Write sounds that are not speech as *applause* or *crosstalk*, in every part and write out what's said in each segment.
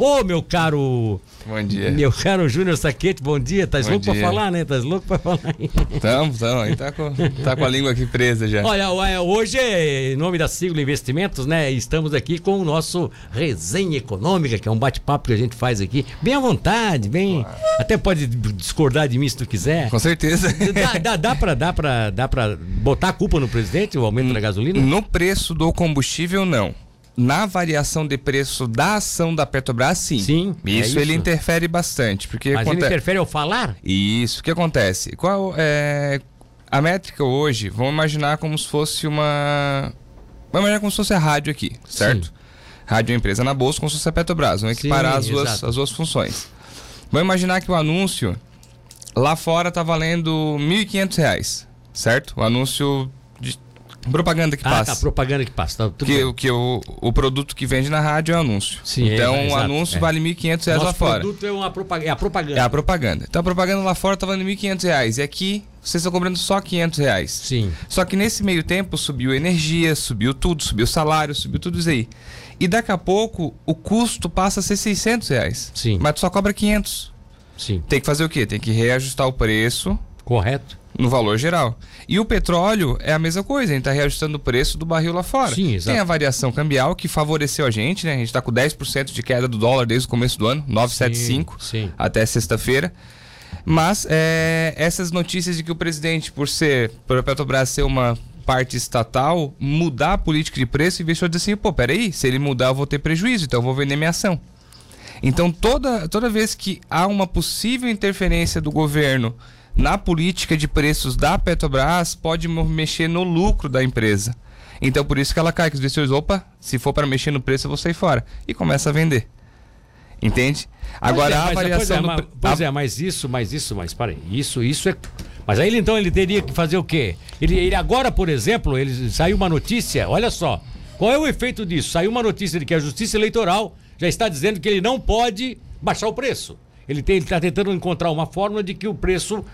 Ô, meu caro. Bom dia. Meu caro Júnior Saquete, bom dia. Tá louco dia. pra falar, né? Tá louco pra falar aí. Tamo, tamo. Aí tá com, tá com a língua aqui presa já. Olha, hoje, em nome da Siglo Investimentos, né? Estamos aqui com o nosso Resenha Econômica, que é um bate-papo que a gente faz aqui. Bem à vontade, bem. Até pode discordar de mim se tu quiser. Com certeza. Dá, dá, dá, pra, dá, pra, dá pra botar a culpa no presidente, o aumento da gasolina? No preço do combustível, não. Na variação de preço da ação da Petrobras, sim. Sim. Isso, é isso. ele interfere bastante. Porque Mas ele interfere ao falar? Isso, o que acontece? Qual é a métrica hoje? Vamos imaginar como se fosse uma. Vamos imaginar como se fosse a rádio aqui, certo? Sim. Rádio é empresa na bolsa, como se fosse a Petrobras. Vamos Sim, equiparar as, duas, exato. as duas funções. Vamos imaginar que o anúncio lá fora tá valendo 1.500 reais, certo? O anúncio de propaganda que Ah, passa. tá, propaganda que passa. Tá, Que, o- que o, o produto que vende na rádio é o anúncio. Sim, é, então é, o anúncio é. vale 1.500 reais lá Nosso fora. produto é, uma propaga- é a propaganda. É a propaganda. Então a propaganda lá fora tá valendo 1.500 reais. E aqui vocês estão cobrando só 500 reais. Sim. Só que nesse meio tempo subiu energia, subiu tudo, subiu salário, subiu tudo isso aí. E daqui a pouco o custo passa a ser 600 reais. Sim. Mas tu só cobra 500. Sim. Tem que fazer o quê? Tem que reajustar o preço Correto. No valor geral. E o petróleo é a mesma coisa, a gente está reajustando o preço do barril lá fora. Sim, exato. Tem a variação cambial que favoreceu a gente, né? A gente está com 10% de queda do dólar desde o começo do ano, 975 Sim, sim. até sexta-feira. Mas é, essas notícias de que o presidente, por ser, por a Petrobras ser uma parte estatal, mudar a política de preço, investiu dizer assim, pô, peraí, se ele mudar eu vou ter prejuízo, então eu vou vender minha ação. Então toda, toda vez que há uma possível interferência do governo na política de preços da Petrobras, pode mexer no lucro da empresa. Então por isso que ela cai, que os investidores, opa, se for para mexer no preço eu vou sair fora. E começa a vender. Entende? Agora é, a variação pois é, do mas, pois é, mas isso, mas isso, mas para isso, isso é. Mas aí ele então ele teria que fazer o quê? Ele, ele agora, por exemplo, ele saiu uma notícia, olha só. Qual é o efeito disso? Saiu uma notícia de que a Justiça Eleitoral já está dizendo que ele não pode baixar o preço. Ele está tentando encontrar uma forma de que o preço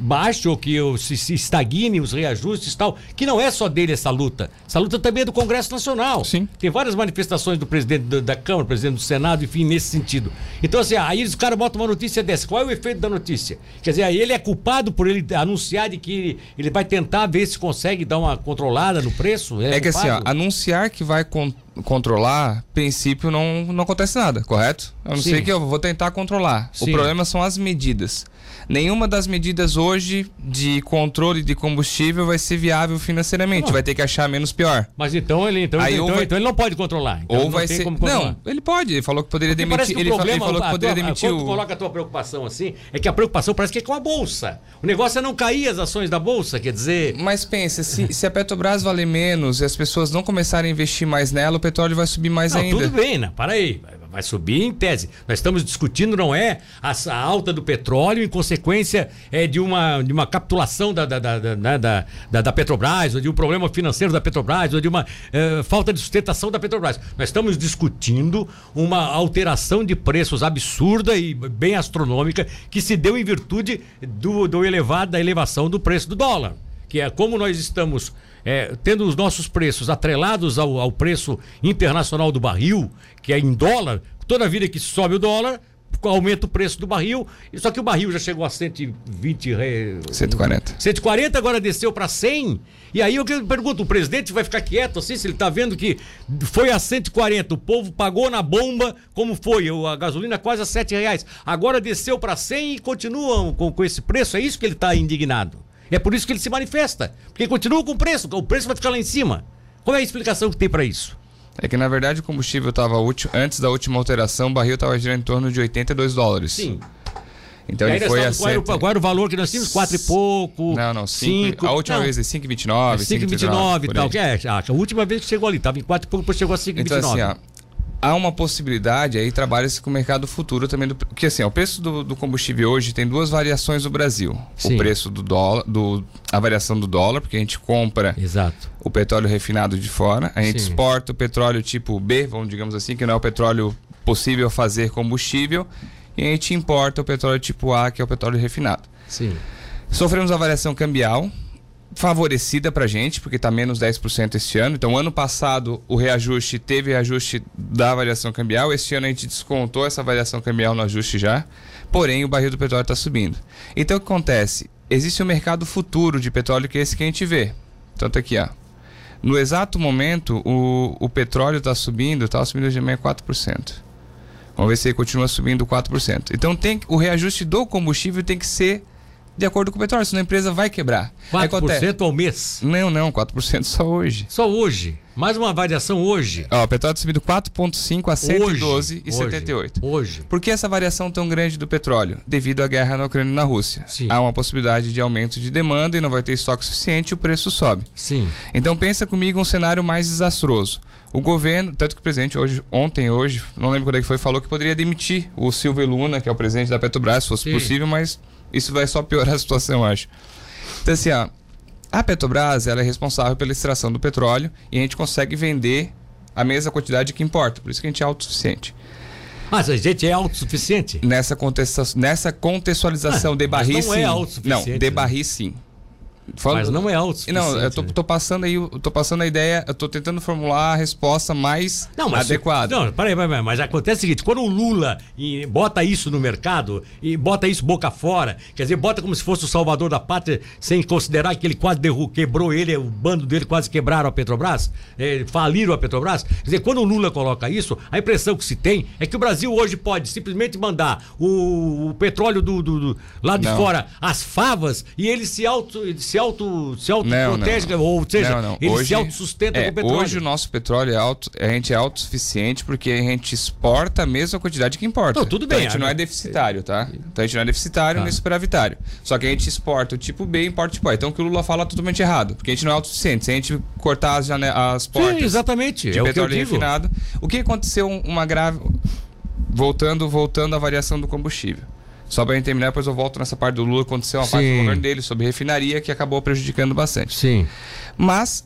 baixe ou que se, se estagne os reajustes e tal. Que não é só dele essa luta. Essa luta também é do Congresso Nacional. Sim. Tem várias manifestações do presidente da, da Câmara, presidente do Senado, enfim, nesse sentido. Então, assim, aí os caras botam uma notícia dessa. Qual é o efeito da notícia? Quer dizer, aí ele é culpado por ele anunciar de que ele vai tentar ver se consegue dar uma controlada no preço? Ele É que assim, ó, anunciar que vai con- controlar, princípio não, não acontece nada, correto? A não Sim. ser que eu vou tentar controlar. Sim. O problema são as medidas. Nenhuma das medidas hoje de controle de combustível vai ser viável financeiramente. Não. Vai ter que achar menos pior. Mas então ele, então, Aí então, vai- então ele não pode controlar. Então Ou vai ser. Não, ele pode. Ele falou que poderia Porque demitir. que Ele, o fa- ele problema, falou que poderia tua- demitir quando o. coloca a tua preocupação assim, é que a preocupação parece que é com a Bolsa. O negócio é não cair as ações da Bolsa, quer dizer... Mas pensa, se, se a Petrobras valer menos e as pessoas não começarem a investir mais nela, o petróleo vai subir mais Não, ainda. tudo bem, né? Para aí. Vai- subir em tese. Nós estamos discutindo, não é a, a alta do petróleo em consequência é, de, uma, de uma capitulação da, da, né, da, da- da Petrobras, ou de um problema financeiro da Petrobras, ou de uma eh, falta de sustentação da Petrobras. Nós estamos discutindo uma alteração de preços absurda e bem astronômica que se deu em virtude do, do elevado, da elevação do preço do dólar. Que é como nós estamos é, tendo os nossos preços atrelados ao, ao preço internacional do barril, que é em dólar, toda vida que sobe o dólar, aumenta o preço do barril, e só que o barril já chegou a 120 re... 140. 140, agora desceu para 100. E aí eu pergunto, o presidente vai ficar quieto assim, se ele está vendo que foi a 140, o povo pagou na bomba, como foi? A gasolina quase a 7 reais. Agora desceu para 100 e continuam com, com esse preço. É isso que ele está indignado. É por isso que ele se manifesta. Porque continua com o preço, o preço vai ficar lá em cima. Qual é a explicação que tem para isso? É que na verdade o combustível estava antes da última alteração, o barril estava girando em torno de 82 dólares. Sim. Então ele foi a estamos- qual, era, o- 7... qual era o valor que nós tínhamos? Quatro e pouco. Não, não, 5. A última não, vez é 5,29, 5,29 e tal. Que é, a, a última vez que chegou ali, estava em 4 e pouco, depois chegou a 5,29. Então assim, ó, há uma possibilidade aí trabalha-se com o mercado futuro também do porque assim, ó, o preço do, do combustível hoje tem duas variações no Brasil. Sim. O preço do dólar, do a variação do dólar, porque a gente compra Exato. o petróleo refinado de fora, a gente Sim. exporta o petróleo tipo B, vamos digamos assim, que não é o petróleo possível fazer combustível, e a gente importa o petróleo tipo A, que é o petróleo refinado. Sim. Sofremos a variação cambial favorecida pra gente, porque tá menos 10% este ano. Então, ano passado, o reajuste teve reajuste da variação cambial. Este ano a gente descontou essa variação cambial no ajuste já. Porém, o barril do petróleo está subindo. Então, o que acontece? Existe um mercado futuro de petróleo que é esse que a gente vê. Tanto aqui, ó. No exato momento, o, o petróleo está subindo, está subindo de meio 4%. Vamos ver se ele continua subindo 4%. Então tem o reajuste do combustível tem que ser de acordo com o petróleo, senão a empresa vai quebrar. 4% acontece... ao mês? Não, não, 4% só hoje. Só hoje? Mais uma variação hoje? Ó, o petróleo está subindo 4,5 a 112,78. Hoje, hoje. Por que essa variação tão grande do petróleo? Devido à guerra na Ucrânia e na Rússia. Sim. Há uma possibilidade de aumento de demanda e não vai ter estoque suficiente e o preço sobe. Sim. Então pensa comigo um cenário mais desastroso. O governo, tanto que o presidente hoje, ontem, hoje, não lembro quando é que foi, falou que poderia demitir o Silvio Luna, que é o presidente da Petrobras, se fosse Sim. possível, mas isso vai só piorar a situação, eu acho. Então, assim, ó, a Petrobras ela é responsável pela extração do petróleo e a gente consegue vender a mesma quantidade que importa. Por isso que a gente é autossuficiente. Mas a gente é autossuficiente? Nessa, contexta nessa contextualização ah, de barris, não é sim. é autossuficiente. Não, de barris, sim. Falo, Mas não é autossuficiente. Não, eu tô, tô, passando aí, tô passando a ideia, eu tô tentando formular a resposta mais não, adequada. Se, não, peraí, peraí, mas acontece o seguinte, quando o Lula e, bota isso no mercado e bota isso boca fora, quer dizer, bota como se fosse o salvador da pátria, sem considerar que ele quase derru quebrou ele, o bando dele quase quebraram a Petrobras, é, faliram a Petrobras. Quer dizer, quando o Lula coloca isso, a impressão que se tem é que o Brasil hoje pode simplesmente mandar o, o petróleo do, do, do, lá de não. fora, as favas, e ele se auto... Se auto, se auto não, não, ou seja, não, não. ele hoje, se autossustenta é, com o petróleo. Hoje o nosso petróleo é auto, a gente é autossuficiente porque a gente exporta a mesma quantidade que importa. Não, tudo bem. Então, a gente não é deficitário, tá? Então a gente não é deficitário ah. nem superavitário. Só que a gente exporta o tipo B e importa o tipo A. Então o que o Lula fala é totalmente errado, porque a gente não é autossuficiente. Se a gente cortar as, as portas Sim, exatamente. de é petróleo o que refinado, o que aconteceu uma grave voltando voltando à variação do combustível. Só para terminar, depois eu volto nessa parte do Lula, aconteceu uma Sim. parte do governo dele sobre refinaria que acabou prejudicando bastante. Sim. Mas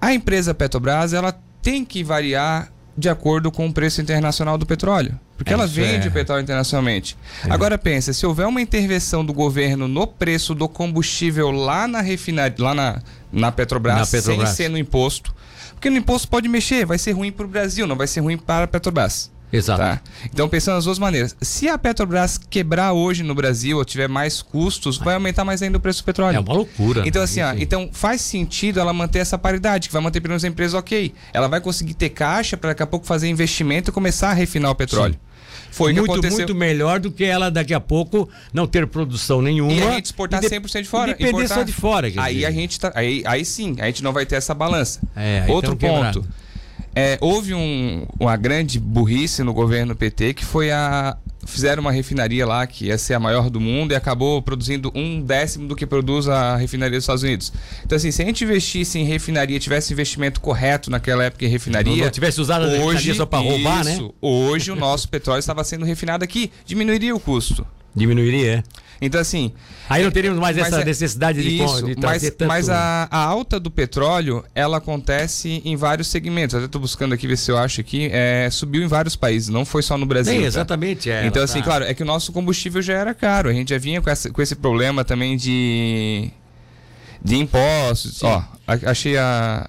a empresa Petrobras, ela tem que variar de acordo com o preço internacional do petróleo. Porque é ela vende é. petróleo internacionalmente. É. Agora pensa, se houver uma intervenção do governo no preço do combustível lá na refinaria, lá na, na, Petrobras, na Petrobras, sem ser no imposto. Porque no imposto pode mexer, vai ser ruim para o Brasil, não vai ser ruim para a Petrobras. Exato. Tá? Então, pensando nas duas maneiras. Se a Petrobras quebrar hoje no Brasil ou tiver mais custos, vai aumentar mais ainda o preço do petróleo. É uma loucura. Então, assim, ó, então faz sentido ela manter essa paridade, que vai manter pelo menos a empresa ok. Ela vai conseguir ter caixa para daqui a pouco fazer investimento e começar a refinar o petróleo. Sim. Foi muito, muito melhor do que ela daqui a pouco não ter produção nenhuma. E a gente exportar de... 100% de fora. Depender importar... só de fora. Aí dizer. a gente tá, aí, aí sim, a gente não vai ter essa balança. É, Outro ponto. Quebrado. É, houve um, uma grande burrice no governo PT que foi a. Fizeram uma refinaria lá que ia ser a maior do mundo e acabou produzindo um décimo do que produz a refinaria dos Estados Unidos. Então, assim, se a gente investisse em refinaria, tivesse investimento correto naquela época em refinaria. Não, não tivesse usado hoje, a refinaria só para roubar, né? Hoje o nosso petróleo estava sendo refinado aqui, diminuiria o custo. Diminuiria, é. Então, assim. Aí não teríamos mais essa é, necessidade de, isso, de mas, tanto... mas a, a, alta do petróleo, ela acontece em vários segmentos. Até estou buscando aqui ver se eu acho aqui. É, subiu em vários países, não foi só no Brasil. Sim, tá? exatamente. É, então, assim, tá. claro, é que o nosso combustível já era caro. A gente já vinha com, essa, com esse problema também de. de impostos. Sim. Ó, achei a,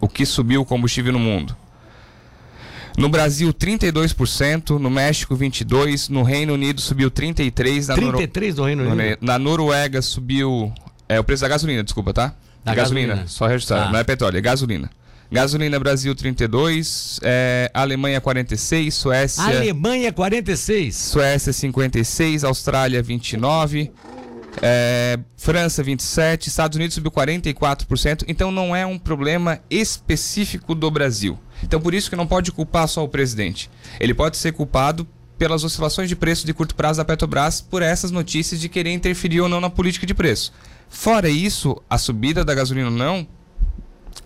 o que subiu o combustível no mundo. No Brasil, 32%, no México, 22%, no Reino Unido subiu 33%. Na 33% no Reino Unido? Na Noruega subiu. É o preço da gasolina, desculpa, tá? Da gasolina. gasolina. só registrar. Ah. Não é petróleo, é gasolina. Gasolina Brasil 32, é, Alemanha 46, Suécia. Alemanha 46. Suécia 56, Austrália 29. É, França 27, Estados Unidos subiu 44%, então não é um problema específico do Brasil. Então por isso que não pode culpar só o presidente. Ele pode ser culpado pelas oscilações de preço de curto prazo da Petrobras por essas notícias de querer interferir ou não na política de preço. Fora isso, a subida da gasolina ou não,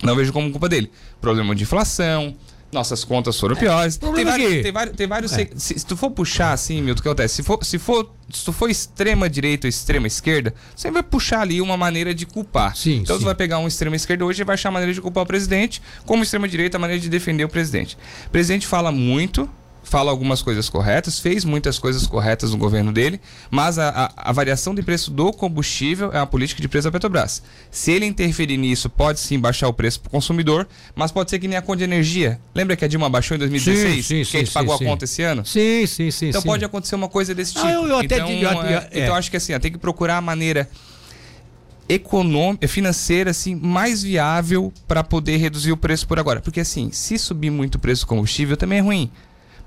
não vejo como culpa dele. Problema de inflação, nossas contas foram piores. É, tem, vários, tem, vários, tem vários. É. Se, se, tu for puxar assim, meu, o que acontece? Se for, se for, se tu for extrema direita ou extrema esquerda, você vai puxar ali uma maneira de culpar. Sim, então sim. tu vai pegar um extrema esquerda hoje e vai achar a maneira de culpar o presidente, como extrema direita a maneira de defender o presidente. O presidente fala muito, fala algumas coisas corretas, fez muitas coisas corretas no governo dele, mas a, a, a, variação de preço do combustível é uma política de preço da Petrobras. Se ele interferir nisso, pode sim baixar o preço para o consumidor, mas pode ser que nem a conta de energia. Lembra que a Dilma baixou em 2016? Sim, sim, que sim, a gente pagou a conta esse ano? Sim, sim, sim. Então pode acontecer uma coisa desse tipo. Ah, eu, eu então, digo, eu, é, então acho que assim, tem que procurar a maneira econômica, financeira assim mais viável para poder reduzir o preço por agora. Porque assim, se subir muito o preço do combustível também é ruim.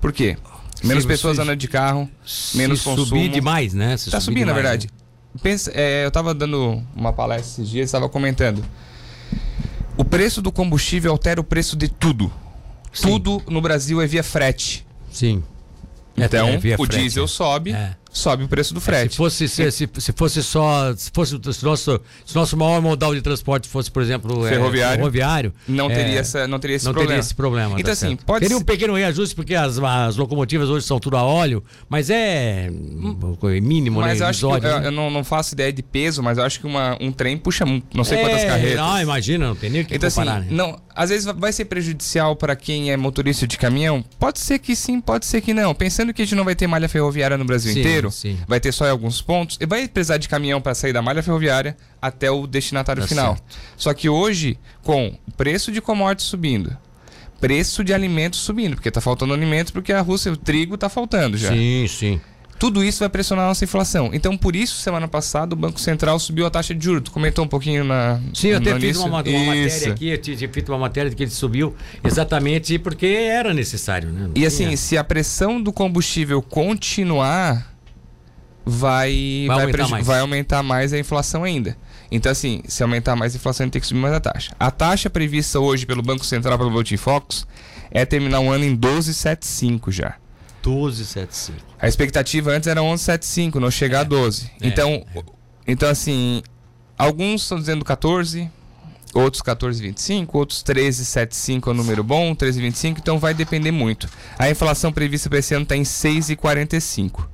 Por quê? Menos pessoas andando de carro, menos se consumo. subir demais, né? Se tá subindo, demais, na verdade. Né? Pensa, é, eu estava dando uma palestra esses dias, estava comentando. O preço do combustível altera o preço de tudo. Sim. Tudo no Brasil é via frete. Sim. Então, é, é o frete, diesel sobe. É sobe o preço do frete. Se fosse, se, se, se, fosse só. Se fosse se nosso, se nosso maior modal de transporte fosse, por exemplo, ferroviário, é, ferroviário não, é, teria essa, não teria esse não problema. Teria esse problema. Então, tá assim, pode Teria um pequeno reajuste, porque as, as locomotivas hoje são tudo a óleo, mas é mínimo, mas né? Mas eu acho que, eu, eu, não, não faço ideia de peso, mas eu acho que uma, um trem puxa não sei quantas é, carretas. Não, imagina, não tem nem o que então, comparar. Assim, né? não, às vezes vai ser prejudicial para quem é motorista de caminhão? Pode ser que sim, pode ser que não. Pensando que a gente não vai ter malha ferroviária no Brasil sim, inteiro, sim. vai ter só em alguns pontos, e vai precisar de caminhão para sair da malha ferroviária até o destinatário tá final. Certo. Só que hoje, com o preço de commodities subindo, preço de alimentos subindo, porque está faltando alimentos, porque a Rússia, o trigo está faltando já. Sim, sim. Tudo isso vai pressionar a nossa inflação. Então, por isso, semana passada, o Banco Central subiu a taxa de juros. Tu comentou um pouquinho na. Sim, eu até fiz uma, uma matéria aqui, eu tinha feito uma matéria de que ele subiu exatamente porque era necessário. Né? e assim, se a pressão do combustível continuar, vai, vai, vai, aumentar mais. vai aumentar mais a inflação ainda. Então, assim, se aumentar mais a inflação, a gente tem que subir mais a taxa. A taxa prevista hoje pelo Banco Central, pelo Boletim Focus, é terminar o ano em 12,75 já. 12,75. A expectativa antes era 11,75, não chegar é, a 12. É, então, é. então, assim, alguns estão dizendo 14, outros 14,25, outros 13,75 é o número bom, 13,25, então vai depender muito. A inflação prevista para esse ano está em 6,45.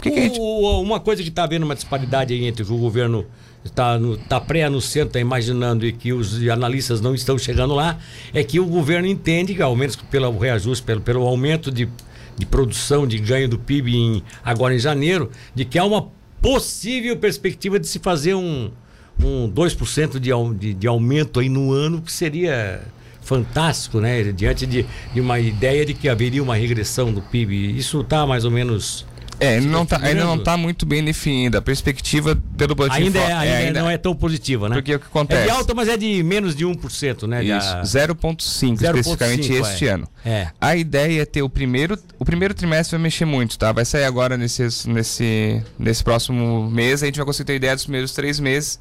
Que que gente... Uma coisa que está havendo uma disparidade aí entre o governo está tá pré-anunciando, está imaginando e que os analistas não estão chegando lá, é que o governo entende, ao menos pelo reajuste, pelo, pelo aumento de de produção, de ganho do PIB em, agora em janeiro, de que há uma possível perspectiva de se fazer um, um 2% de, de, de aumento aí no ano, que seria fantástico, né? Diante de, de uma ideia de que haveria uma regressão do PIB. Isso está mais ou menos é, não tá, ainda não está muito bem definida. A perspectiva pelo boletim ainda, é, ainda, é, ainda, não é tão positiva, né? Porque o que acontece? É de alta, mas é de menos de 1%, né? Isso, 0,5 especificamente este é. ano. É. A ideia é ter o primeiro, o primeiro trimestre vai mexer muito, tá? Vai sair agora nesse, nesse, nesse próximo mês, a gente vai conseguir ter ideia dos primeiros três meses.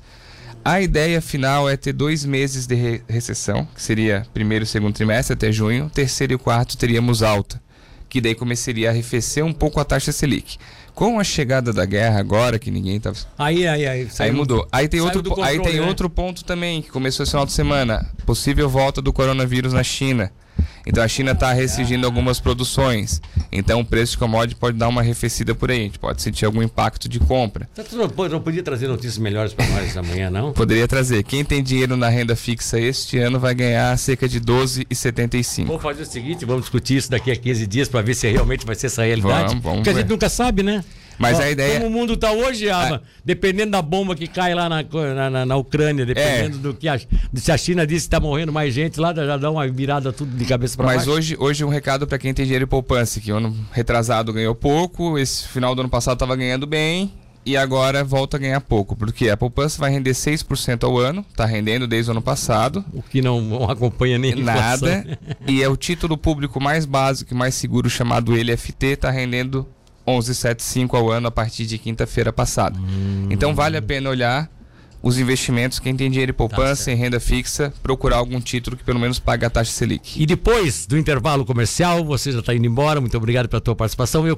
A ideia final é ter dois meses de re recessão, que seria primeiro e segundo trimestre até junho, terceiro e quarto teríamos alta que daí começaria a arrefecer um pouco a taxa Selic. Com a chegada da guerra agora, que ninguém tá. Aí, aí, aí. Aí mudou. Aí tem, outro, controle, aí tem né? outro ponto também, que começou esse final de semana. Possível volta do coronavírus na China. Então a China está restringindo algumas produções. Então o preço de commodity pode dar uma arrefecida por aí. A gente pode sentir algum impacto de compra. Você não, não podia trazer notícias melhores para nós amanhã, não? Poderia trazer. Quem tem dinheiro na renda fixa este ano vai ganhar cerca de 12,75. Vamos fazer o seguinte, vamos discutir isso daqui a 15 dias para ver se realmente vai ser essa realidade. Vamos, vamos Porque a gente nunca sabe, né? Mas a ideia. Como o mundo está hoje, ah, dependendo da bomba que cai lá na, na, na Ucrânia, dependendo é. do que a, se a China disse que está morrendo mais gente lá, já dá uma virada tudo de cabeça para baixo. Mas hoje, hoje um recado para quem tem dinheiro e poupança, que ano retrasado ganhou pouco, esse final do ano passado estava ganhando bem e agora volta a ganhar pouco, porque a poupança vai render 6% ao ano, está rendendo desde o ano passado. O que não, não acompanha nem Nada. *laughs* e é o título público mais básico e mais seguro chamado LFT, está rendendo 11,75 ao ano a partir de quinta-feira passada. Hum. Então vale a pena olhar os investimentos, quem tem dinheiro em poupança, tá em renda fixa, procurar algum título que pelo menos pague a taxa Selic. E depois do intervalo comercial, você já está indo embora, muito obrigado pela tua participação. Eu